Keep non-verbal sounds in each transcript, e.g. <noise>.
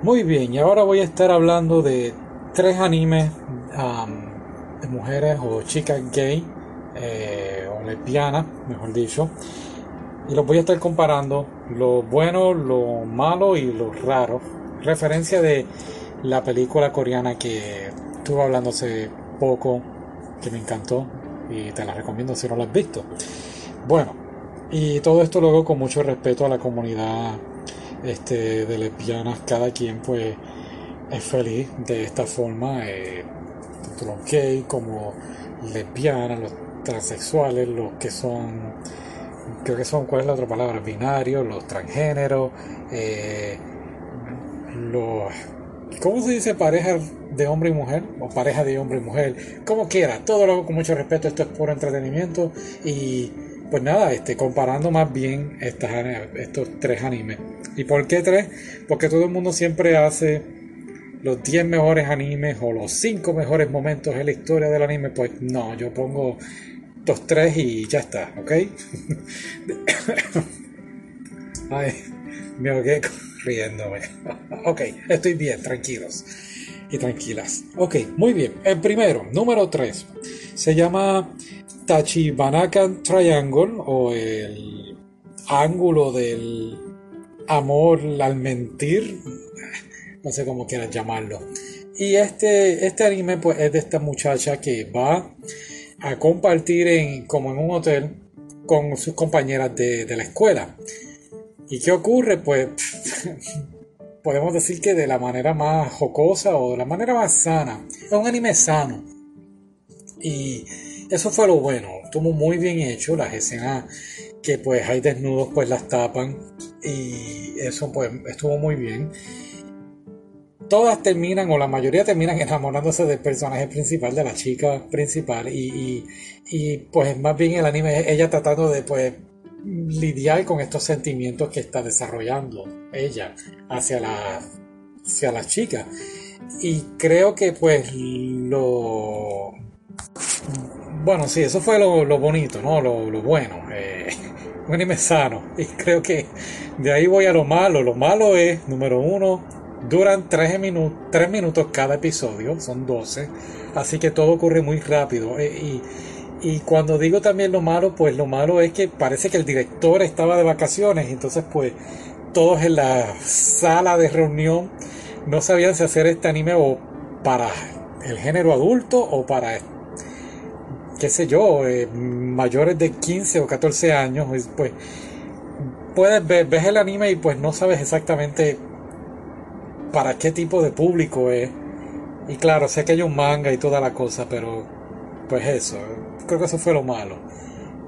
Muy bien, y ahora voy a estar hablando de tres animes de mujeres o chicas gay eh, o lesbianas, mejor dicho. Y los voy a estar comparando lo bueno, lo malo y lo raro. Referencia de la película coreana que estuve hablando hace poco, que me encantó y te la recomiendo si no la has visto. Bueno, y todo esto luego con mucho respeto a la comunidad este, de lesbianas, cada quien pues es feliz de esta forma, eh, tanto los gays como lesbianas, los transexuales, los que son, creo que son, ¿cuál es la otra palabra? Binarios, los transgéneros, eh, los, ¿cómo se dice pareja de hombre y mujer? O pareja de hombre y mujer, como quiera, todo lo hago con mucho respeto, esto es por entretenimiento y pues nada, este, comparando más bien estas, estos tres animes. ¿Y por qué tres? Porque todo el mundo siempre hace los 10 mejores animes o los 5 mejores momentos en la historia del anime. Pues no, yo pongo estos tres y ya está, ¿ok? <coughs> Ay, me ahogué riéndome. <laughs> ok, estoy bien, tranquilos y tranquilas. Ok, muy bien. El primero, número 3, se llama Tachibanakan Triangle o el ángulo del amor al mentir, no sé cómo quieras llamarlo. Y este, este anime pues es de esta muchacha que va a compartir en, como en un hotel con sus compañeras de, de la escuela. ¿Y qué ocurre? Pues <laughs> podemos decir que de la manera más jocosa o de la manera más sana. Es un anime sano. Y eso fue lo bueno, estuvo muy bien hecho, las escenas que pues hay desnudos pues las tapan y eso pues estuvo muy bien. Todas terminan, o la mayoría terminan <laughs> enamorándose del personaje principal, de la chica principal, y, y, pues más bien el anime es ella tratando de pues lidiar con estos sentimientos que está desarrollando ella hacia la, hacia la chica. Y creo que pues lo bueno, sí, eso fue lo, bonito, ¿no? Lo, bueno. Eh, un anime sano. <laughs> Y creo que de ahí voy a lo malo. Lo malo es, número uno, duran 3, minutos minutos cada episodio, son 12. Así que todo ocurre muy rápido. Eh, y, y cuando digo también lo malo, pues lo malo es que parece que el director estaba de vacaciones. Entonces, pues, todos en la sala de reunión no sabían si hacer este anime o para el género adulto o para qué sé yo, eh, mayores de 15 o 14 años, pues puedes ver, ves el anime y pues no sabes exactamente para qué tipo de público es. Y claro, sé que hay un manga y toda la cosa, pero pues eso, creo que eso fue lo malo.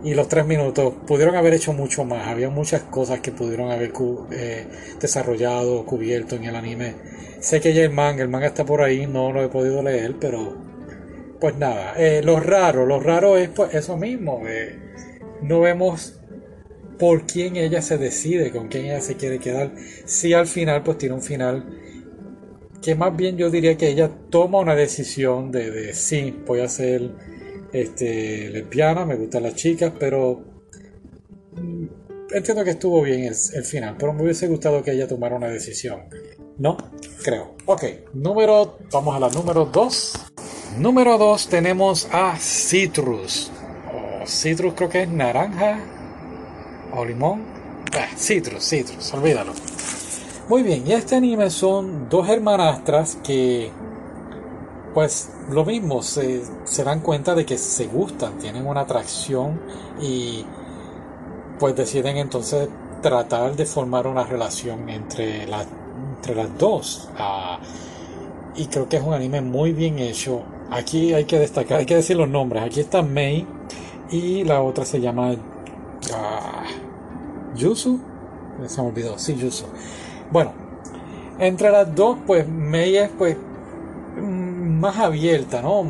Y los tres minutos pudieron haber hecho mucho más, había muchas cosas que pudieron haber eh, desarrollado, cubierto en el anime. Sé que ya el manga, el manga está por ahí, no lo he podido leer, pero pues nada, eh, lo raro, lo raro es pues eso mismo, eh, no vemos por quién ella se decide, con quién ella se quiere quedar, si al final pues tiene un final que más bien yo diría que ella toma una decisión de, de sí, voy a ser este, lesbiana, me gustan las chicas, pero mm, entiendo que estuvo bien el, el, final, pero me hubiese gustado que ella tomara una decisión. No, creo. Ok, número, vamos a la número 2. Número 2 tenemos a Citrus. O citrus creo que es naranja o limón. Ah, citrus, citrus, olvídalo. Muy bien, y este anime son dos hermanastras que pues lo mismo, se, se, dan cuenta de que se gustan, tienen una atracción y pues deciden entonces tratar de formar una relación entre, la, entre las dos. Ah, y creo que es un anime muy bien hecho, Aquí hay que destacar, hay que decir los nombres. Aquí está Mei y la otra se llama uh, Yusu. Se me olvidó, sí, Yusu. Bueno, entre las dos, pues Mei es pues mm, más abierta, ¿no?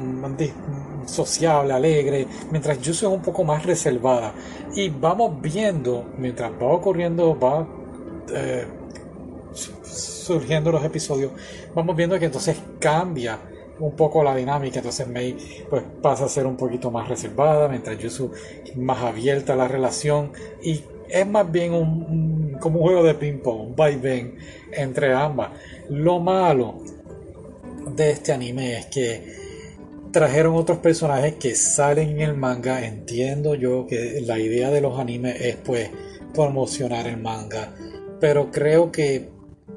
Sociable, alegre, mientras Yusu es un poco más reservada. Y vamos viendo, mientras va ocurriendo, va eh, surgiendo los episodios, vamos viendo que entonces cambia un poco la dinámica, entonces Mei pues pasa a ser un poquito más reservada, mientras Yusu más abierta la relación y es más bien un, como un juego de ping-pong, un vaivén entre ambas. Lo malo de este anime es que trajeron otros personajes que salen en el manga. Entiendo yo que la idea de los animes es pues promocionar el manga. Pero creo que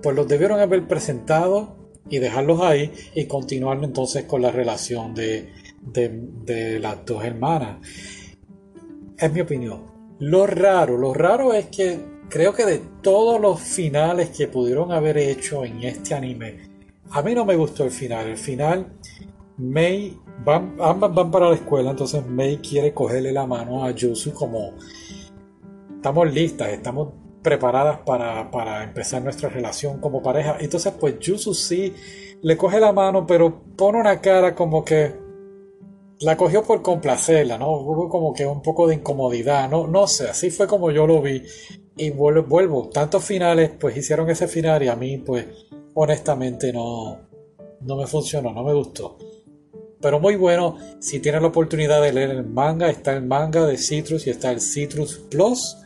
pues los debieron haber presentado y dejarlos ahí y continuar entonces con la relación de, de, las dos hermanas. Es mi opinión. Lo raro, lo raro es que creo que de todos los finales que pudieron haber hecho en este anime, a mí no me gustó el final. El final, Mei, van, ambas van para la escuela, entonces Mei quiere cogerle la mano a Yusu como estamos listas, estamos preparadas para, para, empezar nuestra relación como pareja. Entonces, pues Yusu sí le coge la mano, pero pone una cara como que la cogió por complacerla, ¿no? Hubo como que un poco de incomodidad, no, no sé, así fue como yo lo vi. Y vuelvo, tantos finales, pues hicieron ese final y a mí, pues, honestamente no, no me funcionó, no me gustó. Pero muy bueno, si tienen la oportunidad de leer el manga, está el manga de Citrus y está el Citrus Plus.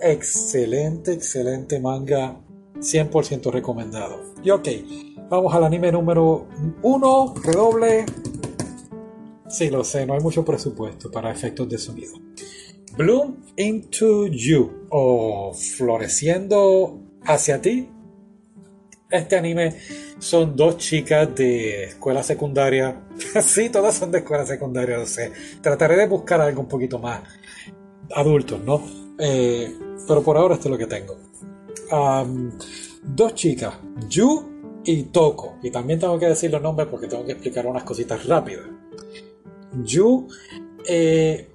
Excelente, excelente manga, 100% recomendado. Y ok, vamos al anime número 1, redoble. Sí, lo sé, no hay mucho presupuesto para efectos de sonido. Bloom into You o Floreciendo hacia ti. Este anime son dos chicas de escuela secundaria. <laughs> sí, todas son de escuela secundaria, lo sé. Trataré de buscar algo un poquito más adultos, ¿no? Eh, pero por ahora esto es lo que tengo. dos chicas, Yu y Toko. Y también tengo que decir los nombres porque tengo que explicar unas cositas rápidas. Yu, eh,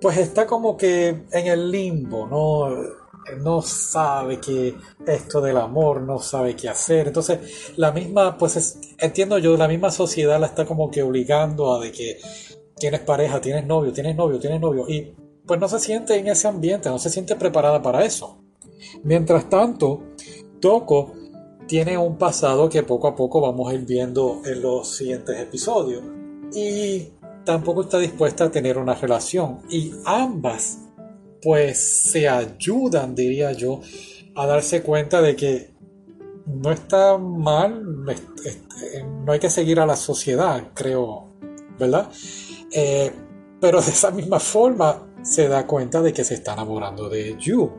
pues está como que en el limbo, ¿no? no sabe que esto del amor, no sabe qué hacer. Entonces, la misma, pues entiendo yo, la misma sociedad la está como que obligando a de que tienes pareja, tienes novio, tienes novio, tienes novio. Y pues no se siente en ese ambiente, no se siente preparada para eso. Mientras tanto, Toko tiene un pasado que poco a poco vamos a ir viendo en los siguientes episodios y tampoco está dispuesta a tener una relación. Y ambas, pues, se ayudan, diría yo, a darse cuenta de que no está mal, no hay que seguir a la sociedad, creo, ¿verdad? Eh, pero de esa misma forma se da cuenta de que se está enamorando de Yu.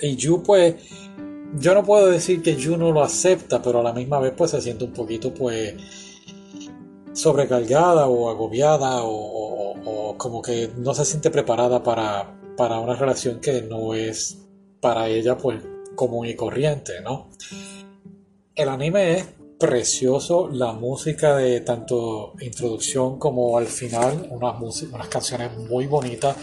Y Yu, pues, yo no puedo decir que Yu no lo acepta, pero a la misma vez, pues, se siente un poquito, pues, sobrecargada o agobiada o, como que no se siente preparada para, para, una relación que no es para ella pues común y corriente, ¿no? El anime es precioso, la música de tanto introducción como al final, unas, unas canciones muy bonitas.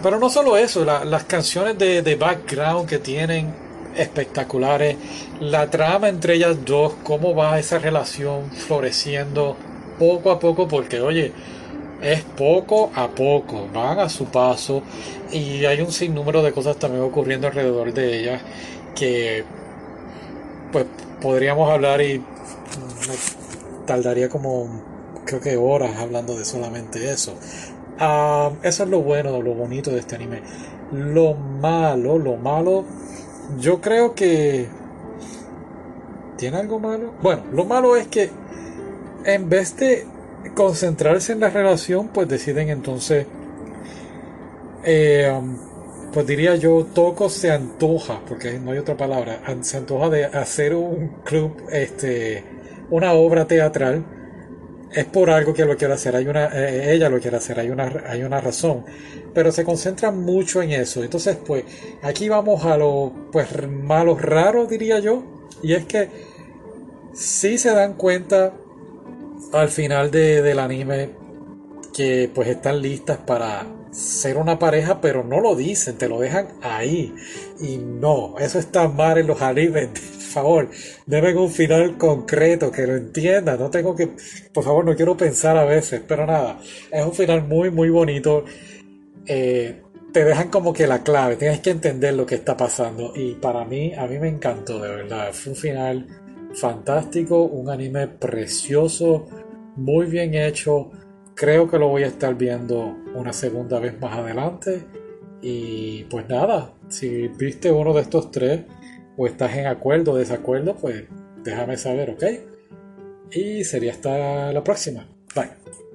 Pero no solo eso, las canciones de, de background que tienen espectaculares. La trama entre ellas dos, cómo va esa relación floreciendo poco a poco, porque oye, es poco a poco, van a su paso y hay un sinnúmero de cosas también ocurriendo alrededor de ellas que pues podríamos hablar y tardaría como creo que horas hablando de solamente eso. Ah, eso es lo bueno, lo bonito de este anime. Lo malo, lo malo yo creo que... ¿Tiene algo malo? Bueno, lo malo es que en vez de concentrarse en la relación, pues deciden entonces... Eh, pues diría yo, Toco se antoja, porque no hay otra palabra, se antoja de hacer un club, este, una obra teatral es por algo que lo quiere hacer, hay una, eh, ella lo quiere hacer, hay una, hay una razón, pero se concentra mucho en eso. Entonces, pues, aquí vamos a lo, pues, malo raro, diría yo, y es que si se dan cuenta al final de, del anime que, pues, están listas para ser una pareja, pero no lo dicen, te lo dejan ahí. Y no, eso está mal en los animes <laughs> favor, deben un final concreto, que lo entienda, no tengo que, por favor, no quiero pensar a veces, pero nada, es un final muy, muy bonito. Eh, te dejan como que la clave, tienes que entender lo que está pasando y para mí, a mí me encantó, de verdad, fue un final fantástico, un anime precioso, muy bien hecho, creo que lo voy a estar viendo una segunda vez más adelante Y pues nada, si viste uno de estos tres o estás en acuerdo o desacuerdo, pues déjame saber, ¿ok? Y sería hasta la próxima. Bye.